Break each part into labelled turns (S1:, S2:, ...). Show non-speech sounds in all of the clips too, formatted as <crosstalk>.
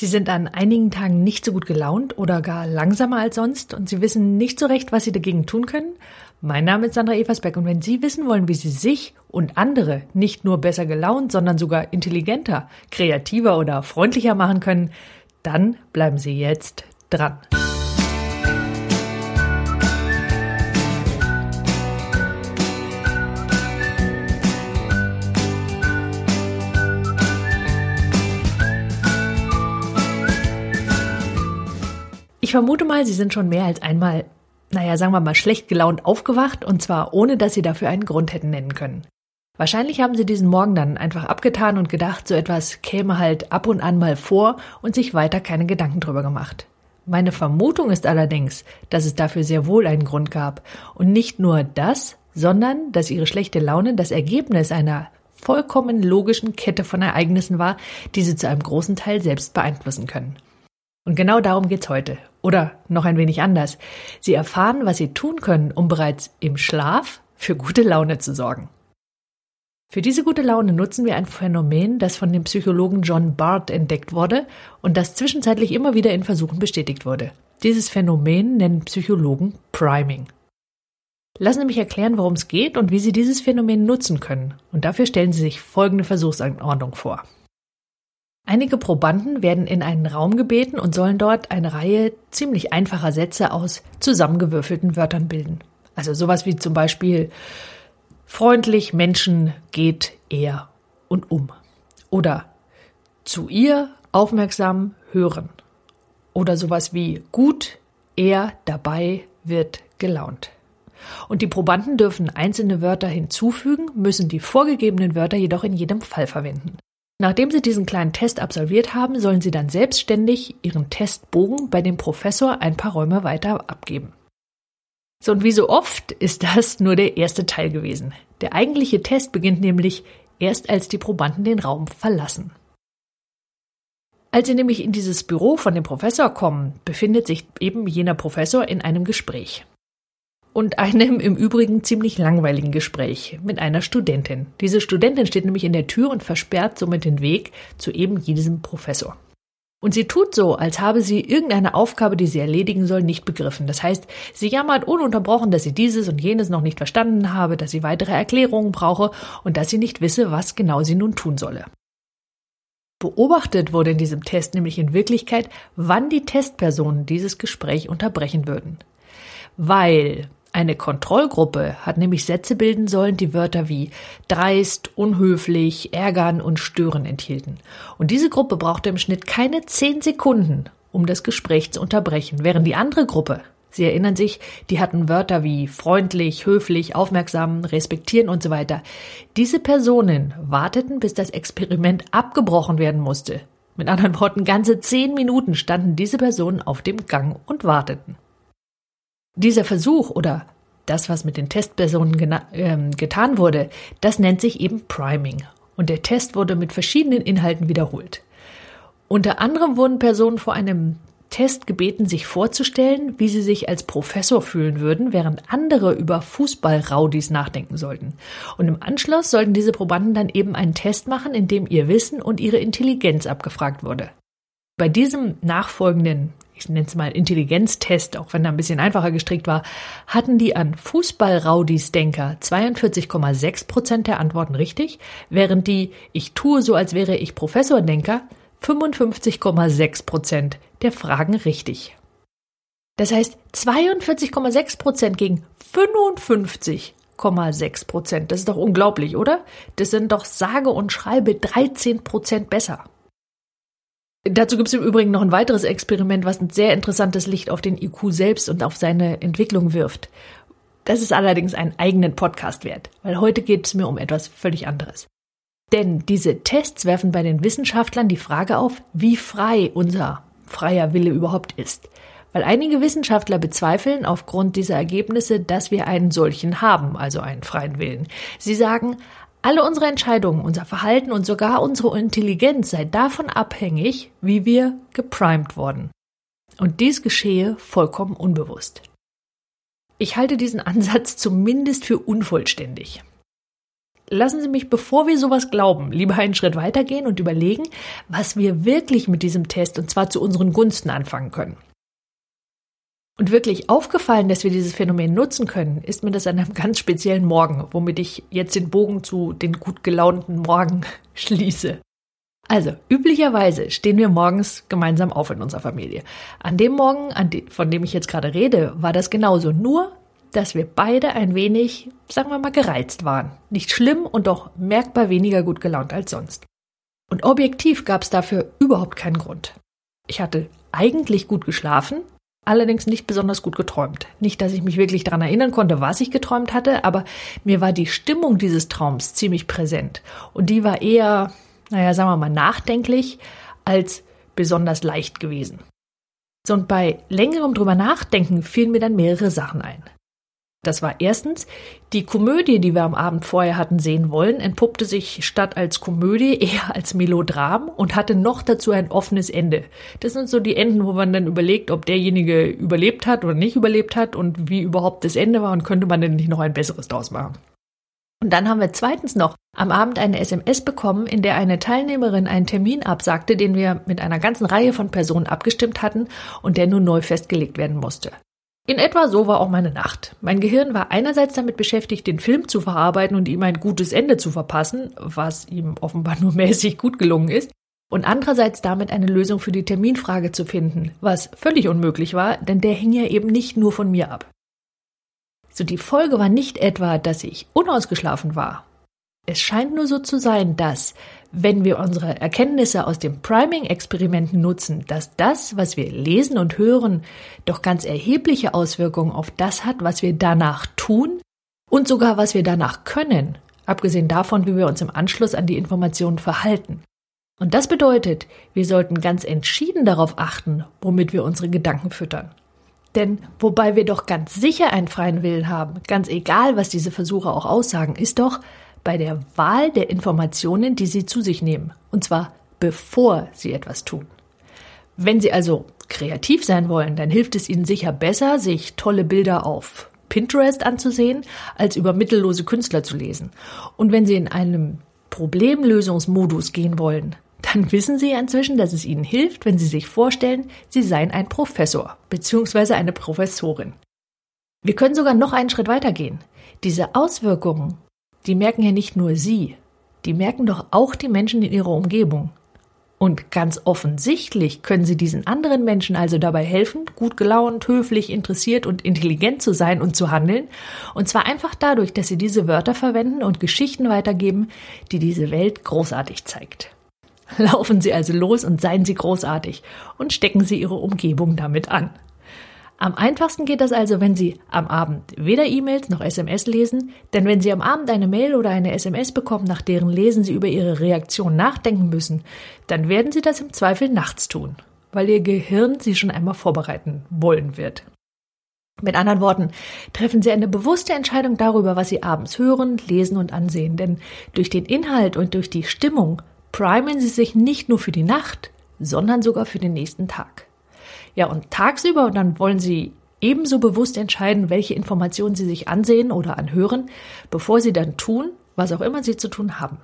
S1: Sie sind an einigen Tagen nicht so gut gelaunt oder gar langsamer als sonst und Sie wissen nicht so recht, was Sie dagegen tun können? Mein Name ist Sandra Eversbeck und wenn Sie wissen wollen, wie Sie sich und andere nicht nur besser gelaunt, sondern sogar intelligenter, kreativer oder freundlicher machen können, dann bleiben Sie jetzt dran. Ich vermute mal, Sie sind schon mehr als einmal, naja, sagen wir mal, schlecht gelaunt aufgewacht und zwar ohne, dass Sie dafür einen Grund hätten nennen können. Wahrscheinlich haben Sie diesen Morgen dann einfach abgetan und gedacht, so etwas käme halt ab und an mal vor und sich weiter keine Gedanken drüber gemacht. Meine Vermutung ist allerdings, dass es dafür sehr wohl einen Grund gab. Und nicht nur das, sondern dass Ihre schlechte Laune das Ergebnis einer vollkommen logischen Kette von Ereignissen war, die Sie zu einem großen Teil selbst beeinflussen können. Und genau darum geht's heute. Oder noch ein wenig anders. Sie erfahren, was Sie tun können, um bereits im Schlaf für gute Laune zu sorgen. Für diese gute Laune nutzen wir ein Phänomen, das von dem Psychologen John Barth entdeckt wurde und das zwischenzeitlich immer wieder in Versuchen bestätigt wurde. Dieses Phänomen nennen Psychologen Priming. Lassen Sie mich erklären, worum es geht und wie Sie dieses Phänomen nutzen können. Und dafür stellen Sie sich folgende Versuchsanordnung vor. Einige Probanden werden in einen Raum gebeten und sollen dort eine Reihe ziemlich einfacher Sätze aus zusammengewürfelten Wörtern bilden. Also sowas wie zum Beispiel freundlich Menschen geht er und um. Oder zu ihr aufmerksam hören. Oder sowas wie gut er dabei wird gelaunt. Und die Probanden dürfen einzelne Wörter hinzufügen, müssen die vorgegebenen Wörter jedoch in jedem Fall verwenden. Nachdem Sie diesen kleinen Test absolviert haben, sollen Sie dann selbstständig Ihren Testbogen bei dem Professor ein paar Räume weiter abgeben. So und wie so oft ist das nur der erste Teil gewesen. Der eigentliche Test beginnt nämlich erst als die Probanden den Raum verlassen. Als Sie nämlich in dieses Büro von dem Professor kommen, befindet sich eben jener Professor in einem Gespräch und einem im Übrigen ziemlich langweiligen Gespräch mit einer Studentin. Diese Studentin steht nämlich in der Tür und versperrt somit den Weg zu eben diesem Professor. Und sie tut so, als habe sie irgendeine Aufgabe, die sie erledigen soll, nicht begriffen. Das heißt, sie jammert ununterbrochen, dass sie dieses und jenes noch nicht verstanden habe, dass sie weitere Erklärungen brauche und dass sie nicht wisse, was genau sie nun tun solle. Beobachtet wurde in diesem Test nämlich in Wirklichkeit, wann die Testpersonen dieses Gespräch unterbrechen würden. Weil eine Kontrollgruppe hat nämlich Sätze bilden sollen, die Wörter wie dreist, unhöflich, ärgern und stören enthielten. Und diese Gruppe brauchte im Schnitt keine zehn Sekunden, um das Gespräch zu unterbrechen, während die andere Gruppe, Sie erinnern sich, die hatten Wörter wie freundlich, höflich, aufmerksam, respektieren und so weiter. Diese Personen warteten, bis das Experiment abgebrochen werden musste. Mit anderen Worten, ganze zehn Minuten standen diese Personen auf dem Gang und warteten. Dieser Versuch oder das, was mit den Testpersonen äh, getan wurde, das nennt sich eben Priming. Und der Test wurde mit verschiedenen Inhalten wiederholt. Unter anderem wurden Personen vor einem Test gebeten, sich vorzustellen, wie sie sich als Professor fühlen würden, während andere über Fußballraudis nachdenken sollten. Und im Anschluss sollten diese Probanden dann eben einen Test machen, in dem ihr Wissen und ihre Intelligenz abgefragt wurde. Bei diesem nachfolgenden ich nenne es mal Intelligenztest, auch wenn er ein bisschen einfacher gestrickt war, hatten die an Fußballraudis-Denker 42,6 Prozent der Antworten richtig, während die Ich tue so, als wäre ich Professor-Denker 55,6 Prozent der Fragen richtig. Das heißt 42,6 Prozent gegen 55,6 Prozent. Das ist doch unglaublich, oder? Das sind doch sage und schreibe 13 Prozent besser. Dazu gibt es im Übrigen noch ein weiteres Experiment, was ein sehr interessantes Licht auf den IQ selbst und auf seine Entwicklung wirft. Das ist allerdings einen eigenen Podcast wert, weil heute geht es mir um etwas völlig anderes. Denn diese Tests werfen bei den Wissenschaftlern die Frage auf, wie frei unser freier Wille überhaupt ist. Weil einige Wissenschaftler bezweifeln aufgrund dieser Ergebnisse, dass wir einen solchen haben, also einen freien Willen. Sie sagen, alle unsere Entscheidungen, unser Verhalten und sogar unsere Intelligenz sei davon abhängig, wie wir geprimed wurden. Und dies geschehe vollkommen unbewusst. Ich halte diesen Ansatz zumindest für unvollständig. lassen Sie mich, bevor wir sowas glauben, lieber einen Schritt weitergehen und überlegen, was wir wirklich mit diesem Test und zwar zu unseren Gunsten anfangen können. Und wirklich aufgefallen, dass wir dieses Phänomen nutzen können, ist mir das an einem ganz speziellen Morgen, womit ich jetzt den Bogen zu den gut gelaunten Morgen <laughs> schließe. Also, üblicherweise stehen wir morgens gemeinsam auf in unserer Familie. An dem Morgen, an de von dem ich jetzt gerade rede, war das genauso. Nur, dass wir beide ein wenig, sagen wir mal, gereizt waren. Nicht schlimm und doch merkbar weniger gut gelaunt als sonst. Und objektiv gab es dafür überhaupt keinen Grund. Ich hatte eigentlich gut geschlafen, allerdings nicht besonders gut geträumt. Nicht, dass ich mich wirklich daran erinnern konnte, was ich geträumt hatte, aber mir war die Stimmung dieses Traums ziemlich präsent. Und die war eher, naja, sagen wir mal, nachdenklich als besonders leicht gewesen. So, und bei längerem drüber nachdenken fielen mir dann mehrere Sachen ein. Das war erstens, die Komödie, die wir am Abend vorher hatten sehen wollen, entpuppte sich statt als Komödie eher als Melodram und hatte noch dazu ein offenes Ende. Das sind so die Enden, wo man dann überlegt, ob derjenige überlebt hat oder nicht überlebt hat und wie überhaupt das Ende war und könnte man denn nicht noch ein besseres draus machen. Und dann haben wir zweitens noch am Abend eine SMS bekommen, in der eine Teilnehmerin einen Termin absagte, den wir mit einer ganzen Reihe von Personen abgestimmt hatten und der nun neu festgelegt werden musste. In etwa so war auch meine Nacht. Mein Gehirn war einerseits damit beschäftigt, den Film zu verarbeiten und ihm ein gutes Ende zu verpassen, was ihm offenbar nur <laughs> mäßig gut gelungen ist, und andererseits damit eine Lösung für die Terminfrage zu finden, was völlig unmöglich war, denn der hing ja eben nicht nur von mir ab. So die Folge war nicht etwa, dass ich unausgeschlafen war. Es scheint nur so zu sein, dass, wenn wir unsere Erkenntnisse aus dem Priming-Experimenten nutzen, dass das, was wir lesen und hören, doch ganz erhebliche Auswirkungen auf das hat, was wir danach tun und sogar was wir danach können, abgesehen davon, wie wir uns im Anschluss an die Informationen verhalten. Und das bedeutet, wir sollten ganz entschieden darauf achten, womit wir unsere Gedanken füttern. Denn wobei wir doch ganz sicher einen freien Willen haben, ganz egal, was diese Versuche auch aussagen, ist doch, bei der Wahl der Informationen, die Sie zu sich nehmen. Und zwar bevor Sie etwas tun. Wenn Sie also kreativ sein wollen, dann hilft es Ihnen sicher besser, sich tolle Bilder auf Pinterest anzusehen, als über mittellose Künstler zu lesen. Und wenn Sie in einem Problemlösungsmodus gehen wollen, dann wissen Sie inzwischen, dass es Ihnen hilft, wenn Sie sich vorstellen, Sie seien ein Professor bzw. eine Professorin. Wir können sogar noch einen Schritt weitergehen. Diese Auswirkungen die merken ja nicht nur Sie, die merken doch auch die Menschen in ihrer Umgebung. Und ganz offensichtlich können Sie diesen anderen Menschen also dabei helfen, gut gelaunt, höflich, interessiert und intelligent zu sein und zu handeln. Und zwar einfach dadurch, dass Sie diese Wörter verwenden und Geschichten weitergeben, die diese Welt großartig zeigt. Laufen Sie also los und seien Sie großartig und stecken Sie Ihre Umgebung damit an. Am einfachsten geht das also, wenn Sie am Abend weder E-Mails noch SMS lesen, denn wenn Sie am Abend eine Mail oder eine SMS bekommen, nach deren Lesen Sie über Ihre Reaktion nachdenken müssen, dann werden Sie das im Zweifel nachts tun, weil Ihr Gehirn Sie schon einmal vorbereiten wollen wird. Mit anderen Worten, treffen Sie eine bewusste Entscheidung darüber, was Sie abends hören, lesen und ansehen, denn durch den Inhalt und durch die Stimmung primen Sie sich nicht nur für die Nacht, sondern sogar für den nächsten Tag. Ja, und tagsüber, und dann wollen Sie ebenso bewusst entscheiden, welche Informationen Sie sich ansehen oder anhören, bevor Sie dann tun, was auch immer Sie zu tun haben.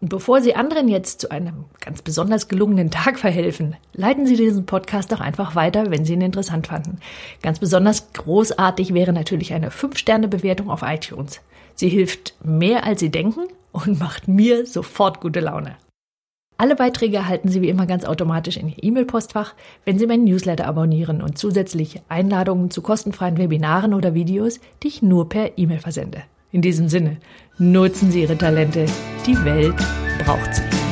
S1: Und bevor Sie anderen jetzt zu einem ganz besonders gelungenen Tag <laughs> verhelfen, leiten Sie diesen Podcast doch einfach weiter, wenn Sie ihn interessant fanden. Ganz besonders großartig wäre natürlich eine 5-Sterne-Bewertung auf iTunes. Sie hilft mehr, als Sie denken und <laughs> macht mir sofort gute Laune. Alle Beiträge erhalten Sie wie immer ganz automatisch in Ihr E-Mail-Postfach, wenn Sie meinen Newsletter abonnieren und zusätzlich Einladungen zu kostenfreien Webinaren oder Videos, die ich nur per E-Mail versende. In diesem Sinne, nutzen Sie Ihre Talente. Die Welt braucht sie.